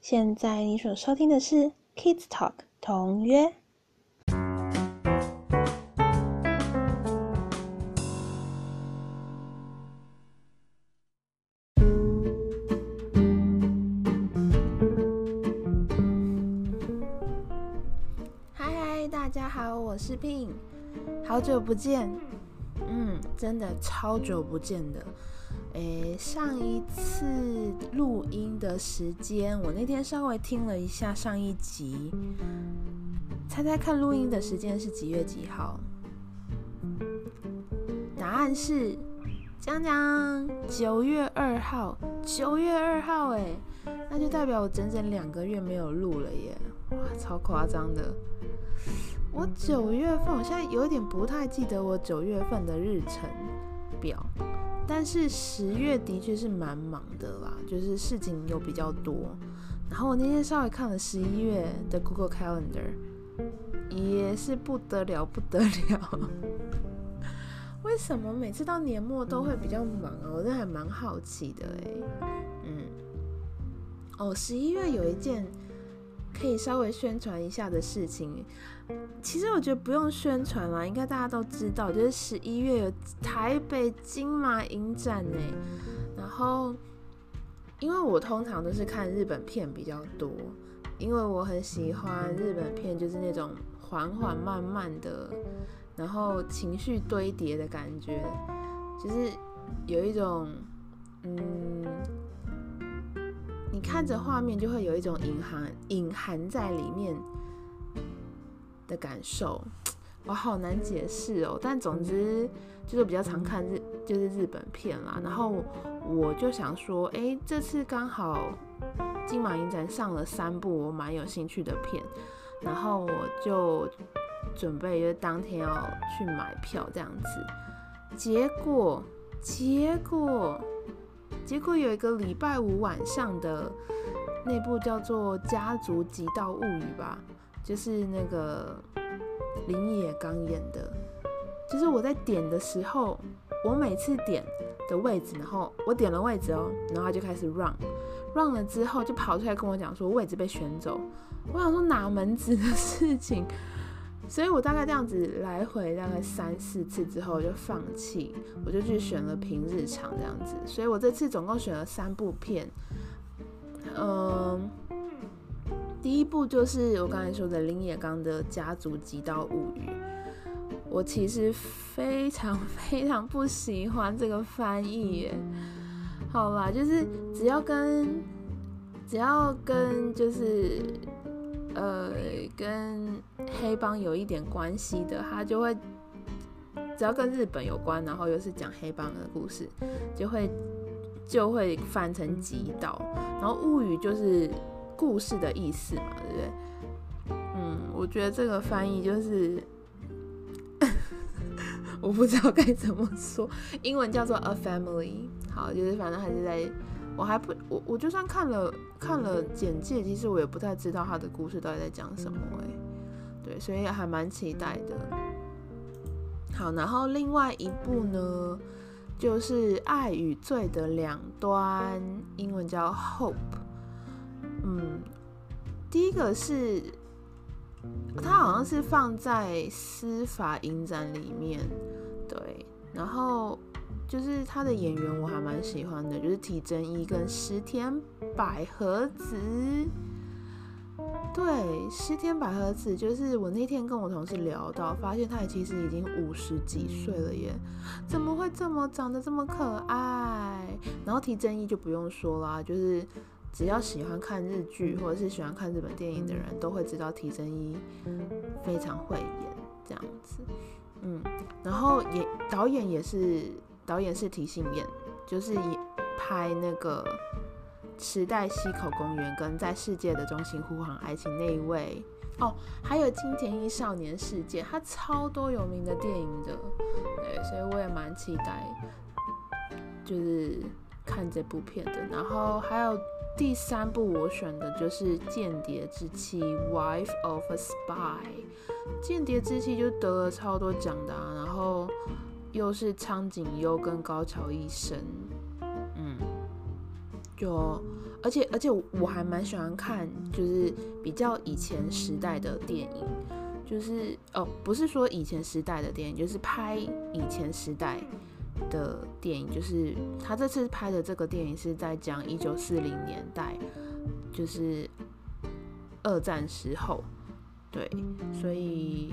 现在你所收听的是 Kids Talk 同约。嗨嗨，大家好，我是 Pin，好久不见，嗯，真的超久不见的。诶，上一次录音的时间，我那天稍微听了一下上一集，猜猜看录音的时间是几月几号？答案是，讲讲九月二号，九月二号，哎，那就代表我整整两个月没有录了耶，哇，超夸张的。我九月份，我现在有点不太记得我九月份的日程表。但是十月的确是蛮忙的啦，就是事情又比较多。然后我那天稍微看了十一月的 Google Calendar，也是不得了不得了。为什么每次到年末都会比较忙啊？我真的还蛮好奇的哎。嗯，哦，十一月有一件。可以稍微宣传一下的事情，其实我觉得不用宣传啦，应该大家都知道，就是十一月有台北金马影展呢。然后，因为我通常都是看日本片比较多，因为我很喜欢日本片，就是那种缓缓慢慢的，然后情绪堆叠的感觉，就是有一种嗯。你看着画面就会有一种隐含隐含在里面的感受，我好难解释哦。但总之就是比较常看日就是日本片啦。然后我就想说，哎，这次刚好金马影展上了三部我蛮有兴趣的片，然后我就准备就当天要去买票这样子。结果结果。结果有一个礼拜五晚上的那部叫做《家族极道物语》吧，就是那个林野刚演的。就是我在点的时候，我每次点的位置，然后我点了位置哦，然后他就开始 run，run 了之后就跑出来跟我讲说位置被选走。我想说哪门子的事情？所以我大概这样子来回大概三四次之后就放弃，我就去选了平日场这样子。所以我这次总共选了三部片，嗯，第一部就是我刚才说的林野刚的《家族极道物语》，我其实非常 非常不喜欢这个翻译耶。好啦，就是只要跟只要跟就是。呃，跟黑帮有一点关系的，他就会只要跟日本有关，然后又是讲黑帮的故事，就会就会翻成极道，然后物语就是故事的意思嘛，对不对？嗯，我觉得这个翻译就是 我不知道该怎么说，英文叫做 A Family，好，就是反正还是在。我还不我我就算看了看了简介，其实我也不太知道他的故事到底在讲什么哎，对，所以还蛮期待的。好，然后另外一部呢，就是《爱与罪的两端》，英文叫 Hope。嗯，第一个是它好像是放在司法影展里面，对，然后。就是他的演员我还蛮喜欢的，就是体真一跟石田百合子。对，石田百合子就是我那天跟我同事聊到，发现他也其实已经五十几岁了耶，怎么会这么长得这么可爱？然后提真一就不用说啦，就是只要喜欢看日剧或者是喜欢看日本电影的人都会知道提真一非常会演这样子。嗯，然后也导演也是。导演是提信彦，就是拍那个《池袋西口公园》跟《在世界的中心呼喊爱情》那一位哦，还有《金田一少年事件》，他超多有名的电影的，对，所以我也蛮期待，就是看这部片的。然后还有第三部我选的就是《间谍之妻》（Wife of a Spy），《间谍之妻》就得了超多奖的，然后。又是苍井优跟高桥一生，嗯，就而且而且我还蛮喜欢看，就是比较以前时代的电影，就是哦，不是说以前时代的电影，就是拍以前时代的电影，就是他这次拍的这个电影是在讲一九四零年代，就是二战时候，对，所以。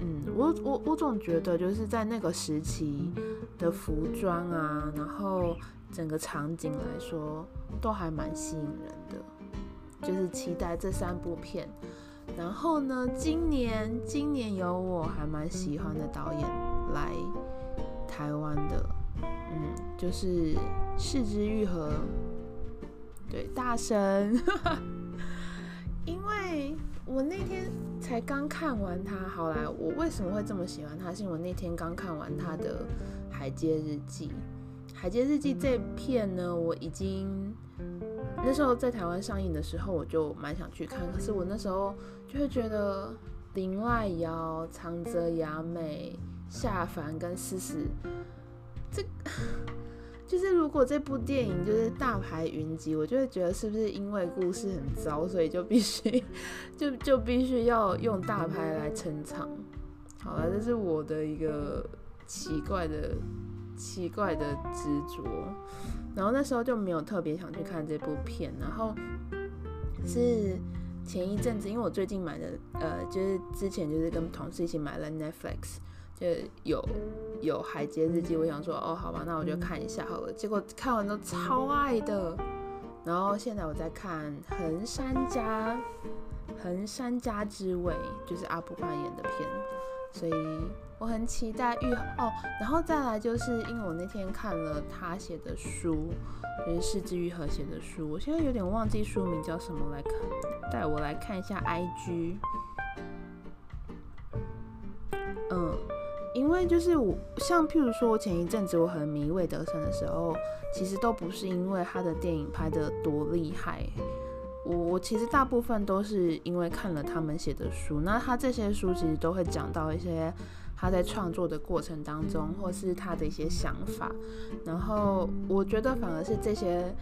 嗯，我我我总觉得就是在那个时期的服装啊，然后整个场景来说都还蛮吸引人的，就是期待这三部片。然后呢，今年今年有我还蛮喜欢的导演来台湾的，嗯，就是四之愈合，对，大神，因为。我那天才刚看完他，好来，我为什么会这么喜欢他？是因为我那天刚看完他的《海街日记》。《海街日记》这片呢，我已经那时候在台湾上映的时候，我就蛮想去看。可是我那时候就会觉得林外瑶、长泽雅美、夏凡跟思思这。就是如果这部电影就是大牌云集，我就会觉得是不是因为故事很糟，所以就必须 就就必须要用大牌来撑场。好了，这是我的一个奇怪的奇怪的执着。然后那时候就没有特别想去看这部片，然后是前一阵子，因为我最近买的呃，就是之前就是跟同事一起买了 Netflix。就有有海街日记，我想说哦，好吧，那我就看一下好了。结果看完都超爱的，然后现在我在看横山家横山家之味，就是阿布宽演的片，所以我很期待玉哦。然后再来就是因为我那天看了他写的书，就是世之愈合写的书，我现在有点忘记书名叫什么，来看带我来看一下 IG，因为就是我，像譬如说前一阵子我很迷魏德森的时候，其实都不是因为他的电影拍的多厉害，我我其实大部分都是因为看了他们写的书。那他这些书其实都会讲到一些他在创作的过程当中，或是他的一些想法。然后我觉得反而是这些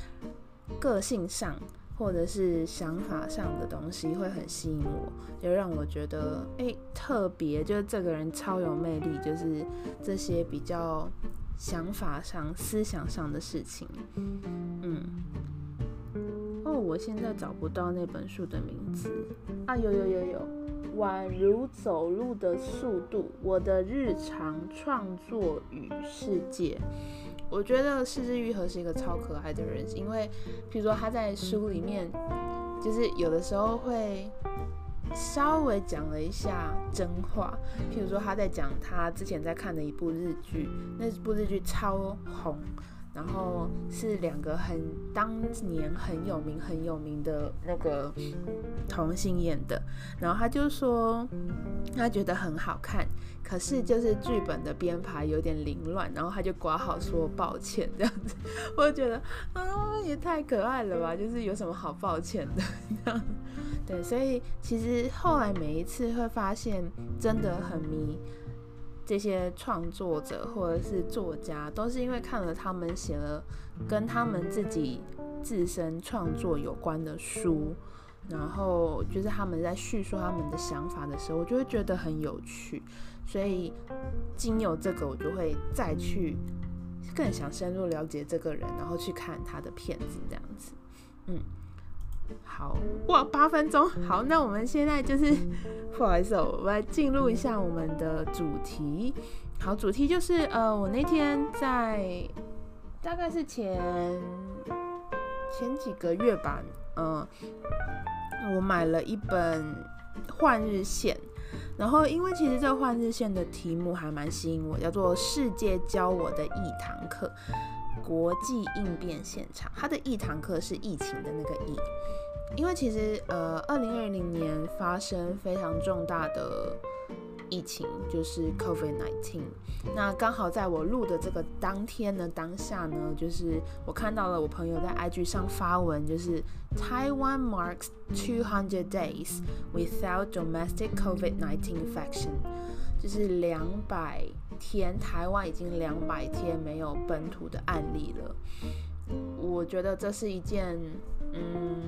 个性上。或者是想法上的东西会很吸引我，就让我觉得哎特别，就是这个人超有魅力，就是这些比较想法上、思想上的事情。嗯，哦，我现在找不到那本书的名字啊，有有有有，宛如走路的速度，我的日常创作与世界。我觉得四之愈合是一个超可爱的人，因为，譬如说他在书里面，就是有的时候会稍微讲了一下真话，譬如说他在讲他之前在看的一部日剧，那部日剧超红。然后是两个很当年很有名很有名的那个同性演的，然后他就说他觉得很好看，可是就是剧本的编排有点凌乱，然后他就挂好说抱歉这样子，我觉得啊也太可爱了吧，就是有什么好抱歉的 这样，对，所以其实后来每一次会发现真的很迷。这些创作者或者是作家，都是因为看了他们写了跟他们自己自身创作有关的书，然后就是他们在叙述他们的想法的时候，我就会觉得很有趣。所以经有这个，我就会再去更想深入了解这个人，然后去看他的片子这样子，嗯。好哇，八分钟。好，那我们现在就是 不好意思，我来进入一下我们的主题。好，主题就是呃，我那天在大概是前前几个月吧，嗯，我买了一本《换日线》，然后因为其实这个《换日线》的题目还蛮吸引我，叫做《世界教我的一堂课》。国际应变现场，它的一堂课是疫情的那个疫，因为其实呃，二零二零年发生非常重大的疫情，就是 COVID-19。那刚好在我录的这个当天呢，当下呢，就是我看到了我朋友在 IG 上发文，就是 Taiwan marks two hundred days without domestic COVID-19 infection，就是两百。天，台湾已经两百天没有本土的案例了。我觉得这是一件，嗯，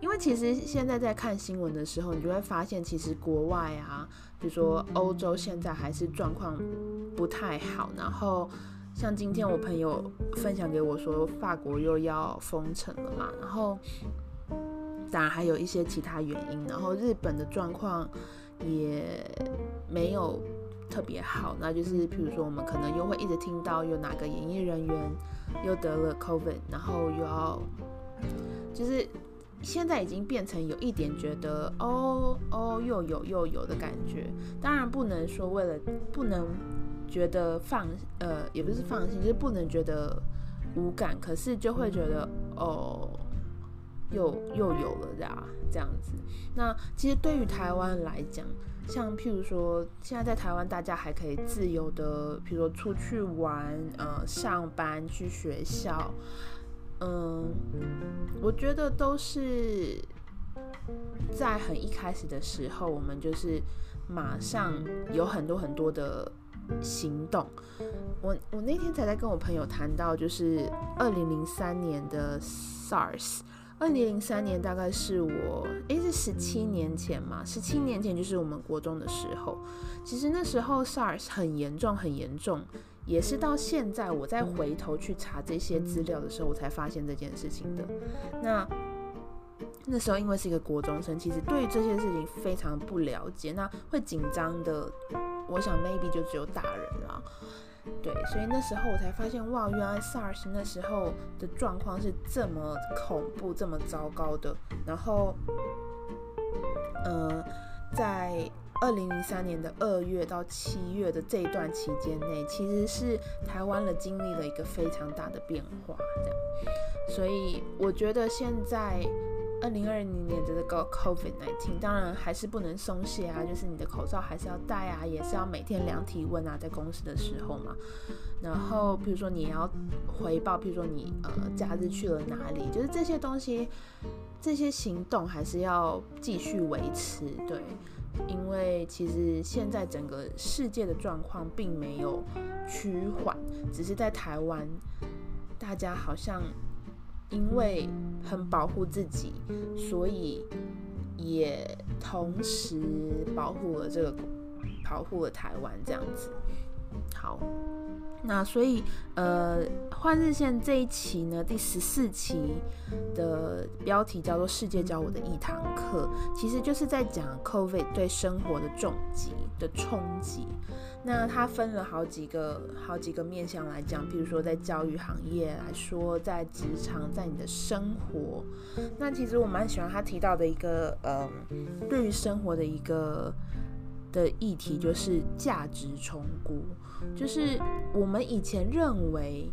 因为其实现在在看新闻的时候，你就会发现，其实国外啊，比如说欧洲现在还是状况不太好。然后像今天我朋友分享给我说，法国又要封城了嘛，然后当然还有一些其他原因。然后日本的状况也没有。特别好，那就是譬如说，我们可能又会一直听到有哪个演艺人员又得了 COVID，然后又要，就是现在已经变成有一点觉得哦哦又有又有的感觉。当然不能说为了不能觉得放呃也不是放心，就是不能觉得无感，可是就会觉得哦又又有了呀这样子。那其实对于台湾来讲，像譬如说，现在在台湾，大家还可以自由的，比如说出去玩，呃，上班，去学校，嗯，我觉得都是在很一开始的时候，我们就是马上有很多很多的行动。我我那天才在跟我朋友谈到，就是二零零三年的 SARS。二零零三年大概是我，诶，是十七年前嘛？十七年前就是我们国中的时候。其实那时候 SARS 很严重，很严重，也是到现在我再回头去查这些资料的时候，我才发现这件事情的。那那时候因为是一个国中生，其实对这些事情非常不了解，那会紧张的，我想 maybe 就只有大人了。对，所以那时候我才发现，哇，原来 SARS 那时候的状况是这么恐怖、这么糟糕的。然后，呃，在二零零三年的二月到七月的这一段期间内，其实是台湾了经历了一个非常大的变化，这样。所以我觉得现在。二零二零年的这个 COVID nineteen，当然还是不能松懈啊，就是你的口罩还是要戴啊，也是要每天量体温啊，在公司的时候嘛。然后，比如说你要回报，比如说你呃假日去了哪里，就是这些东西，这些行动还是要继续维持，对，因为其实现在整个世界的状况并没有趋缓，只是在台湾，大家好像。因为很保护自己，所以也同时保护了这个，保护了台湾这样子。好，那所以呃，换日线这一期呢，第十四期的标题叫做《世界教我的一堂课》，其实就是在讲 COVID 对生活的重击的冲击。那它分了好几个好几个面向来讲，比如说在教育行业来说，在职场，在你的生活。那其实我蛮喜欢他提到的一个，嗯，对于生活的一个的议题，就是价值重估。就是我们以前认为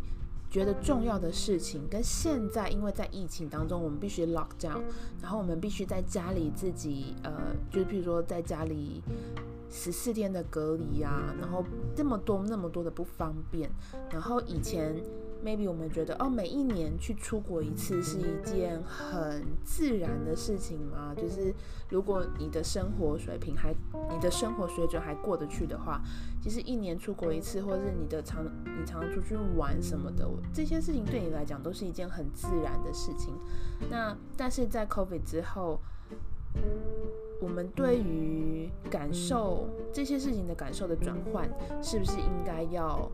觉得重要的事情，跟现在因为在疫情当中，我们必须 lock down，然后我们必须在家里自己，呃，就是比如说在家里。十四天的隔离啊，然后这么多那么多的不方便，然后以前 maybe 我们觉得哦，每一年去出国一次是一件很自然的事情嘛，就是如果你的生活水平还，你的生活水准还过得去的话，其实一年出国一次，或者是你的常你常出去玩什么的，这些事情对你来讲都是一件很自然的事情。那但是在 COVID 之后。我们对于感受这些事情的感受的转换，是不是应该要，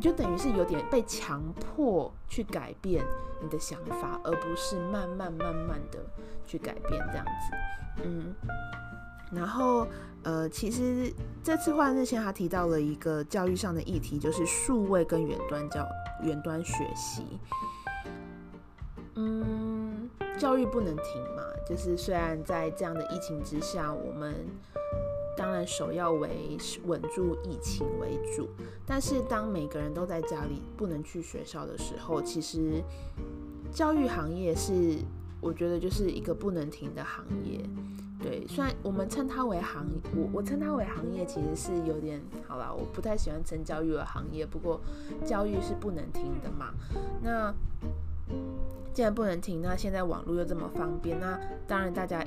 就等于是有点被强迫去改变你的想法，而不是慢慢慢慢的去改变这样子。嗯，然后呃，其实这次换日线他提到了一个教育上的议题，就是数位跟远端教远端学习。嗯，教育不能停嘛。就是虽然在这样的疫情之下，我们当然首要为稳住疫情为主，但是当每个人都在家里不能去学校的时候，其实教育行业是我觉得就是一个不能停的行业。对，虽然我们称它为行，我我称它为行业，其实是有点好了，我不太喜欢称教育为行业，不过教育是不能停的嘛。那既然不能听，那现在网络又这么方便，那当然大家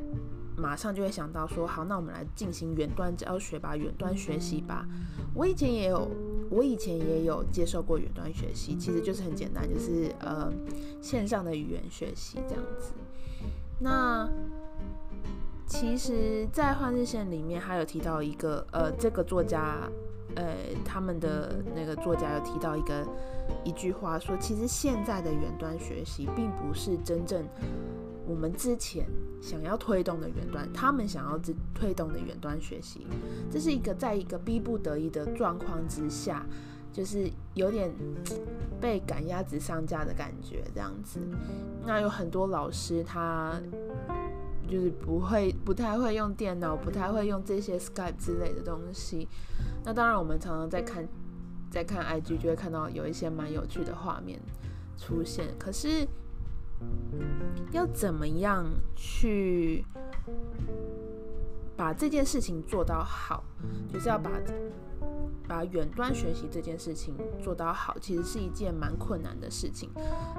马上就会想到说，好，那我们来进行远端教学吧，远端学习吧。我以前也有，我以前也有接受过远端学习，其实就是很简单，就是呃线上的语言学习这样子。那其实，在换日线里面还有提到一个，呃，这个作家。呃，他们的那个作家有提到一个一句话，说其实现在的远端学习并不是真正我们之前想要推动的远端，他们想要推推动的远端学习，这是一个在一个逼不得已的状况之下，就是有点被赶鸭子上架的感觉这样子。那有很多老师他。就是不会，不太会用电脑，不太会用这些 Skype 之类的东西。那当然，我们常常在看，在看 IG 就会看到有一些蛮有趣的画面出现。可是，要怎么样去把这件事情做到好，就是要把把远端学习这件事情做到好，其实是一件蛮困难的事情。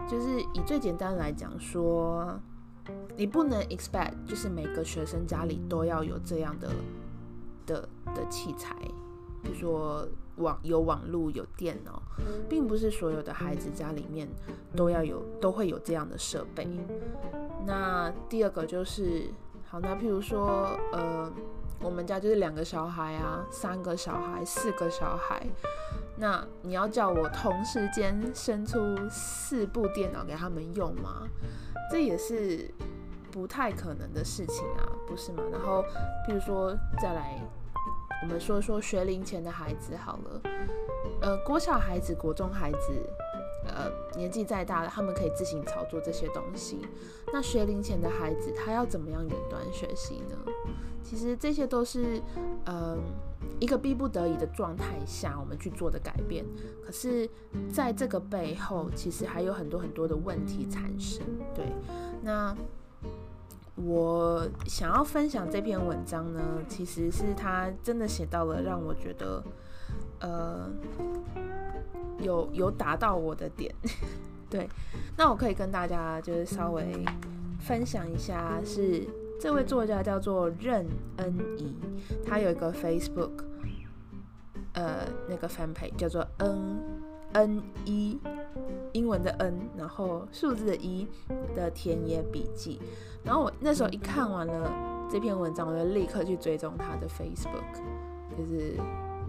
就是以最简单来讲说。你不能 expect 就是每个学生家里都要有这样的的的器材，比如说网有网络有电脑，并不是所有的孩子家里面都要有都会有这样的设备。那第二个就是好，那譬如说呃，我们家就是两个小孩啊，三个小孩，四个小孩，那你要叫我同时间生出四部电脑给他们用吗？这也是不太可能的事情啊，不是吗？然后，比如说，再来，我们说说学龄前的孩子好了，呃，国小孩子、国中孩子，呃，年纪再大了，他们可以自行操作这些东西。那学龄前的孩子，他要怎么样远端学习呢？其实这些都是，嗯，一个逼不得已的状态下，我们去做的改变。可是，在这个背后，其实还有很多很多的问题产生。对，那我想要分享这篇文章呢，其实是他真的写到了让我觉得，呃，有有达到我的点。对，那我可以跟大家就是稍微分享一下是。这位作家叫做任恩怡，他有一个 Facebook，呃，那个 fan page 叫做 N N 一，英文的 N，然后数字的一的田野笔记。然后我那时候一看完了这篇文章，我就立刻去追踪他的 Facebook，就是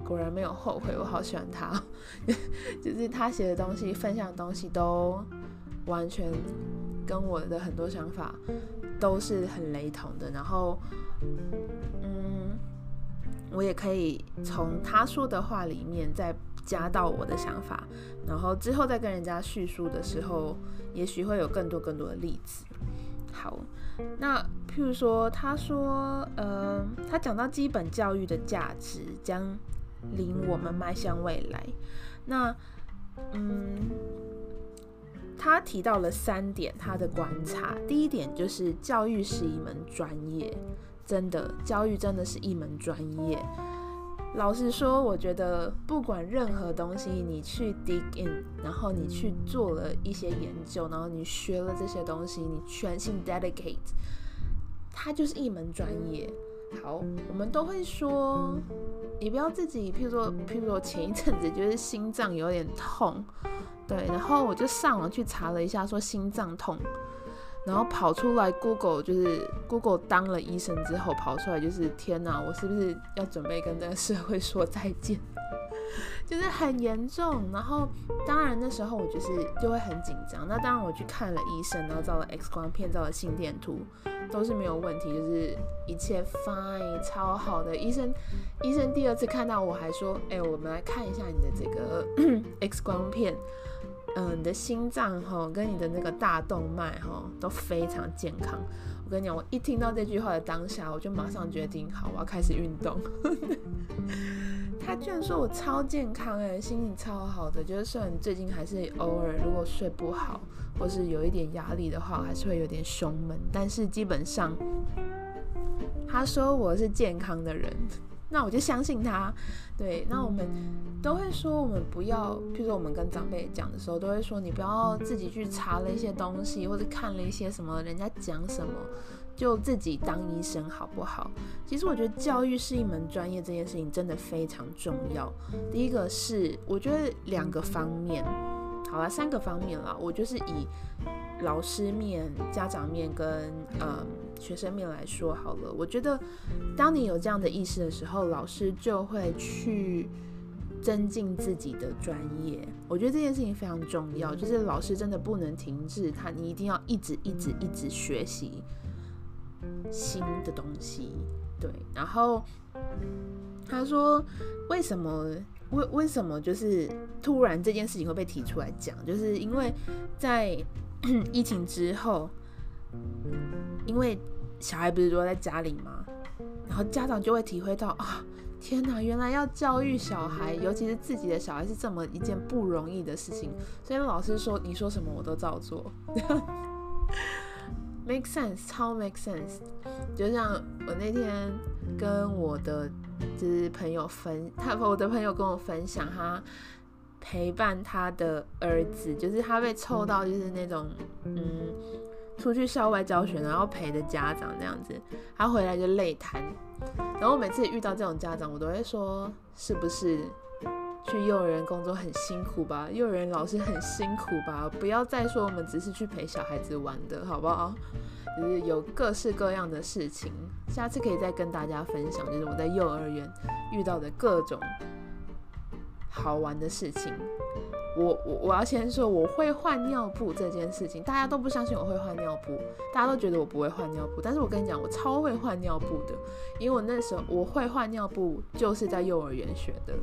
果然没有后悔，我好喜欢他，就是他写的东西、分享的东西都完全跟我的很多想法。都是很雷同的，然后，嗯，我也可以从他说的话里面再加到我的想法，然后之后再跟人家叙述的时候，也许会有更多更多的例子。好，那譬如说，他说，呃，他讲到基本教育的价值将领我们迈向未来，那，嗯。他提到了三点他的观察，第一点就是教育是一门专业，真的，教育真的是一门专业。老实说，我觉得不管任何东西，你去 dig in，然后你去做了一些研究，然后你学了这些东西，你全心 dedicate，它就是一门专业。好，我们都会说，你不要自己，譬如说，譬如说前一阵子就是心脏有点痛。对，然后我就上网去查了一下，说心脏痛，然后跑出来 Google，就是 Google 当了医生之后跑出来，就是天哪，我是不是要准备跟这个社会说再见？就是很严重。然后当然那时候我就是就会很紧张。那当然我去看了医生，然后照了 X 光片，照了心电图，都是没有问题，就是一切 fine，超好的。医生医生第二次看到我还说，哎，我们来看一下你的这个 X 光片。嗯，你的心脏哈跟你的那个大动脉哈都非常健康。我跟你讲，我一听到这句话的当下，我就马上决定，好，我要开始运动。他居然说我超健康哎，心情超好的。就是虽然最近还是偶尔如果睡不好，或是有一点压力的话，还是会有点胸闷。但是基本上，他说我是健康的人。那我就相信他。对，那我们都会说，我们不要，譬如说我们跟长辈讲的时候，都会说，你不要自己去查了一些东西，或者看了一些什么人家讲什么，就自己当医生好不好？其实我觉得教育是一门专业，这件事情真的非常重要。第一个是，我觉得两个方面，好了，三个方面啦，我就是以老师面、家长面跟嗯。学生面来说好了，我觉得当你有这样的意识的时候，老师就会去增进自己的专业。我觉得这件事情非常重要，就是老师真的不能停滞，他你一定要一直一直一直学习新的东西。对，然后他说为什么为为什么就是突然这件事情会被提出来讲，就是因为在 疫情之后。因为小孩不是都在家里吗？然后家长就会体会到啊，天哪，原来要教育小孩，尤其是自己的小孩，是这么一件不容易的事情。所以老师说你说什么我都照做，make sense，超 make sense。就像我那天跟我的就是朋友分，他我的朋友跟我分享，他陪伴他的儿子，就是他被凑到就是那种嗯。出去校外教学，然后陪着家长这样子，他回来就累瘫。然后每次遇到这种家长，我都会说：是不是去幼儿园工作很辛苦吧？幼儿园老师很辛苦吧？不要再说我们只是去陪小孩子玩的，好不好？就是有各式各样的事情，下次可以再跟大家分享，就是我在幼儿园遇到的各种好玩的事情。我我我要先说我会换尿布这件事情，大家都不相信我会换尿布，大家都觉得我不会换尿布。但是我跟你讲，我超会换尿布的，因为我那时候我会换尿布就是在幼儿园学的，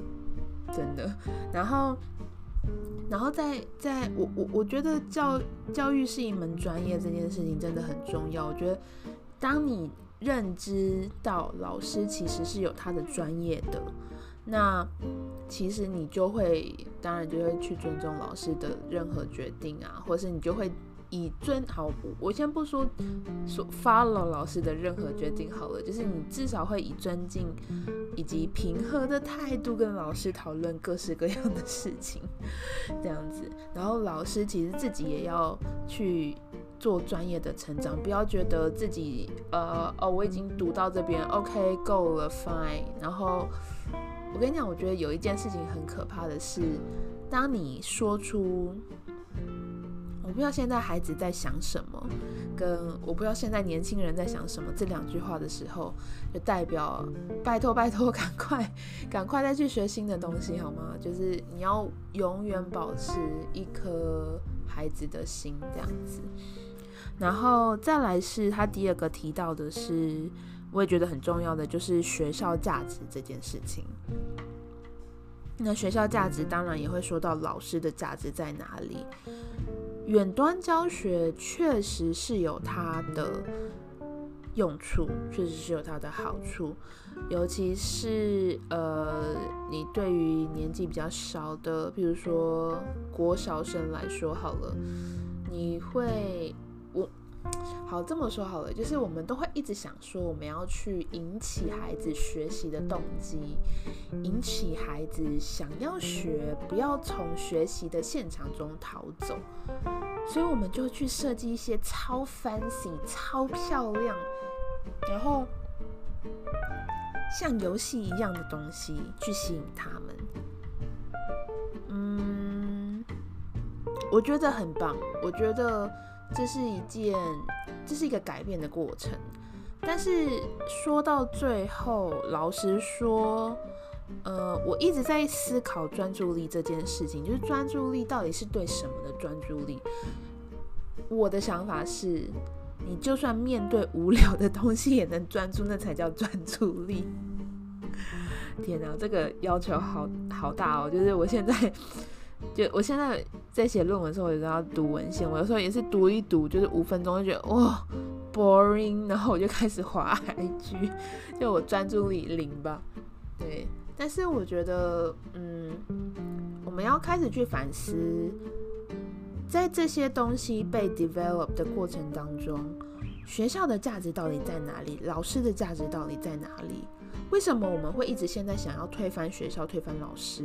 真的。然后，然后在在我我我觉得教教育是一门专业，这件事情真的很重要。我觉得当你认知到老师其实是有他的专业的。那其实你就会，当然就会去尊重老师的任何决定啊，或是你就会以尊好，我先不说说 follow 老师的任何决定好了，就是你至少会以尊敬以及平和的态度跟老师讨论各式各样的事情，这样子。然后老师其实自己也要去做专业的成长，不要觉得自己呃哦我已经读到这边，OK 够了，fine，然后。我跟你讲，我觉得有一件事情很可怕的是，当你说出“我不知道现在孩子在想什么”跟“我不知道现在年轻人在想什么”这两句话的时候，就代表拜托拜托，赶快 赶快再去学新的东西好吗？就是你要永远保持一颗孩子的心这样子。然后再来是他第二个提到的是。我也觉得很重要的就是学校价值这件事情。那学校价值当然也会说到老师的价值在哪里。远端教学确实是有它的用处，确实是有它的好处，尤其是呃，你对于年纪比较小的，比如说国小生来说好了，你会。好，这么说好了，就是我们都会一直想说，我们要去引起孩子学习的动机，引起孩子想要学，不要从学习的现场中逃走，所以我们就去设计一些超 fancy、超漂亮，然后像游戏一样的东西去吸引他们。嗯，我觉得很棒，我觉得。这是一件，这是一个改变的过程。但是说到最后，老实说，呃，我一直在思考专注力这件事情，就是专注力到底是对什么的专注力？我的想法是，你就算面对无聊的东西也能专注，那才叫专注力。天哪，这个要求好好大哦！就是我现在。就我现在在写论文的时候，我有时候要读文献，我有时候也是读一读，就是五分钟就觉得哇 boring，然后我就开始滑 IG，就我专注力零吧。对，但是我觉得，嗯，我们要开始去反思，在这些东西被 develop 的过程当中，学校的价值到底在哪里？老师的价值到底在哪里？为什么我们会一直现在想要推翻学校、推翻老师？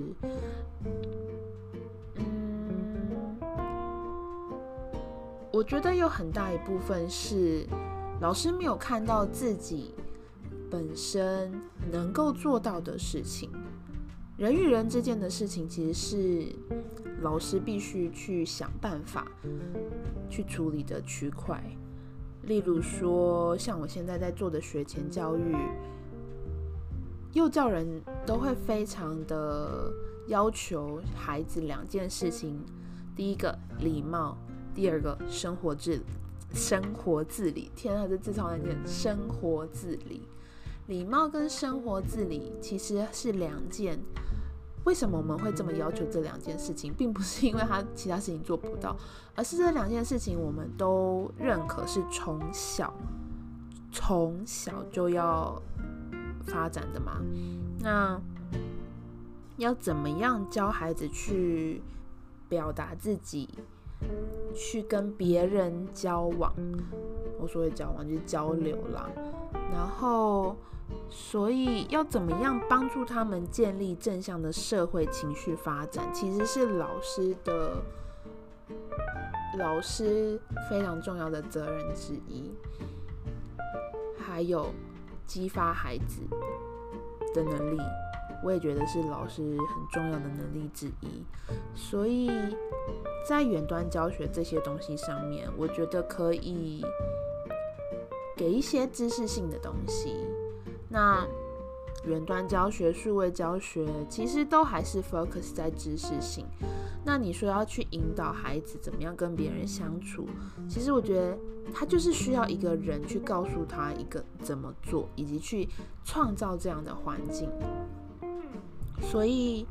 我觉得有很大一部分是老师没有看到自己本身能够做到的事情。人与人之间的事情，其实是老师必须去想办法去处理的区块。例如说，像我现在在做的学前教育，幼教人都会非常的要求孩子两件事情：第一个礼貌，第二个生活自生活自理。天啊，这字超难念！生活自理，礼貌跟生活自理其实是两件。为什么我们会这么要求这两件事情，并不是因为他其他事情做不到，而是这两件事情我们都认可是从小从小就要发展的嘛。那要怎么样教孩子去表达自己，去跟别人交往？我所谓交往就是交流啦，然后。所以要怎么样帮助他们建立正向的社会情绪发展，其实是老师的老师非常重要的责任之一。还有激发孩子的能力，我也觉得是老师很重要的能力之一。所以在远端教学这些东西上面，我觉得可以给一些知识性的东西。那远端教学、数位教学，其实都还是 focus 在知识性。那你说要去引导孩子怎么样跟别人相处，其实我觉得他就是需要一个人去告诉他一个怎么做，以及去创造这样的环境。所以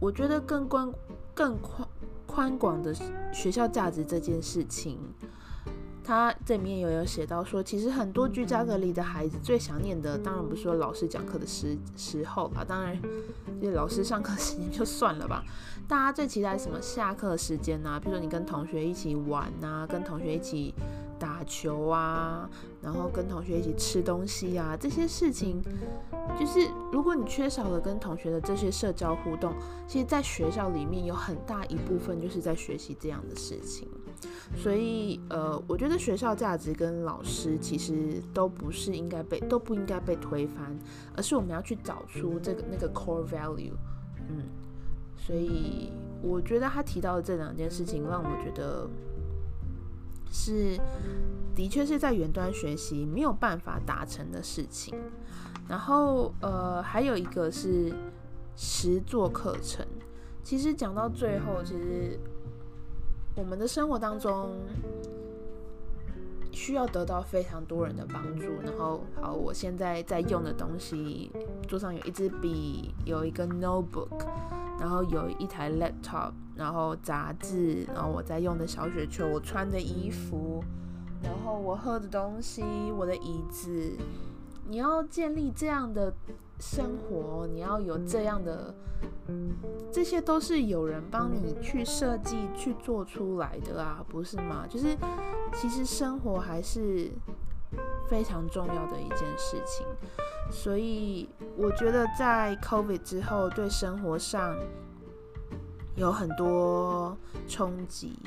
我觉得更宽、更宽宽广的学校价值这件事情。他这里面有有写到说，其实很多居家隔离的孩子最想念的，当然不是说老师讲课的时时候吧，当然，就老师上课时间就算了吧。大家最期待什么？下课时间呐，比如说你跟同学一起玩呐，跟同学一起打球啊，然后跟同学一起吃东西啊，这些事情，就是如果你缺少了跟同学的这些社交互动，其实在学校里面有很大一部分就是在学习这样的事情。所以，呃，我觉得学校价值跟老师其实都不是应该被都不应该被推翻，而是我们要去找出这个那个 core value。嗯，所以我觉得他提到的这两件事情，让我觉得是的确是在远端学习没有办法达成的事情。然后，呃，还有一个是实作课程。其实讲到最后，其实。我们的生活当中需要得到非常多人的帮助。然后，好，我现在在用的东西，桌上有一支笔，有一个 notebook，然后有一台 laptop，然后杂志，然后我在用的小雪球，我穿的衣服，然后我喝的东西，我的椅子。你要建立这样的生活，你要有这样的，这些都是有人帮你去设计、去做出来的啊，不是吗？就是其实生活还是非常重要的一件事情，所以我觉得在 COVID 之后，对生活上有很多冲击，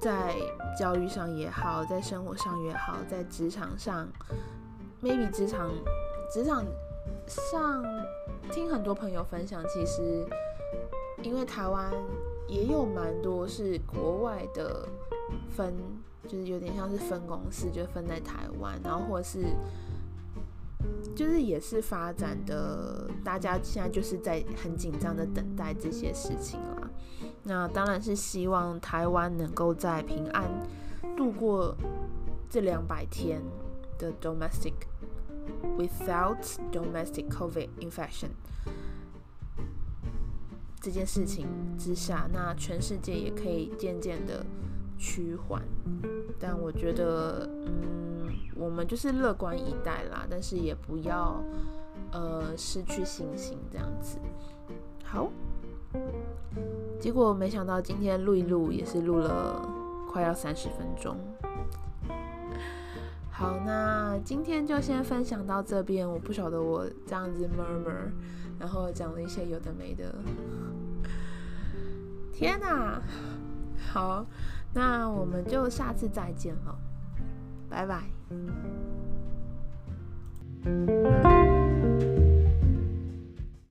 在教育上也好，在生活上也好，在职场上。Maybe 职场职场上听很多朋友分享，其实因为台湾也有蛮多是国外的分，就是有点像是分公司，就分在台湾，然后或者是就是也是发展的，大家现在就是在很紧张的等待这些事情啦。那当然是希望台湾能够在平安度过这两百天的 domestic。Without domestic COVID infection 这件事情之下，那全世界也可以渐渐的趋缓。但我觉得，嗯，我们就是乐观以待啦，但是也不要呃失去信心这样子。好，结果没想到今天录一录也是录了快要三十分钟。好，那今天就先分享到这边。我不晓得我这样子 murmur，然后讲了一些有的没的。天哪！好，那我们就下次再见了，拜拜。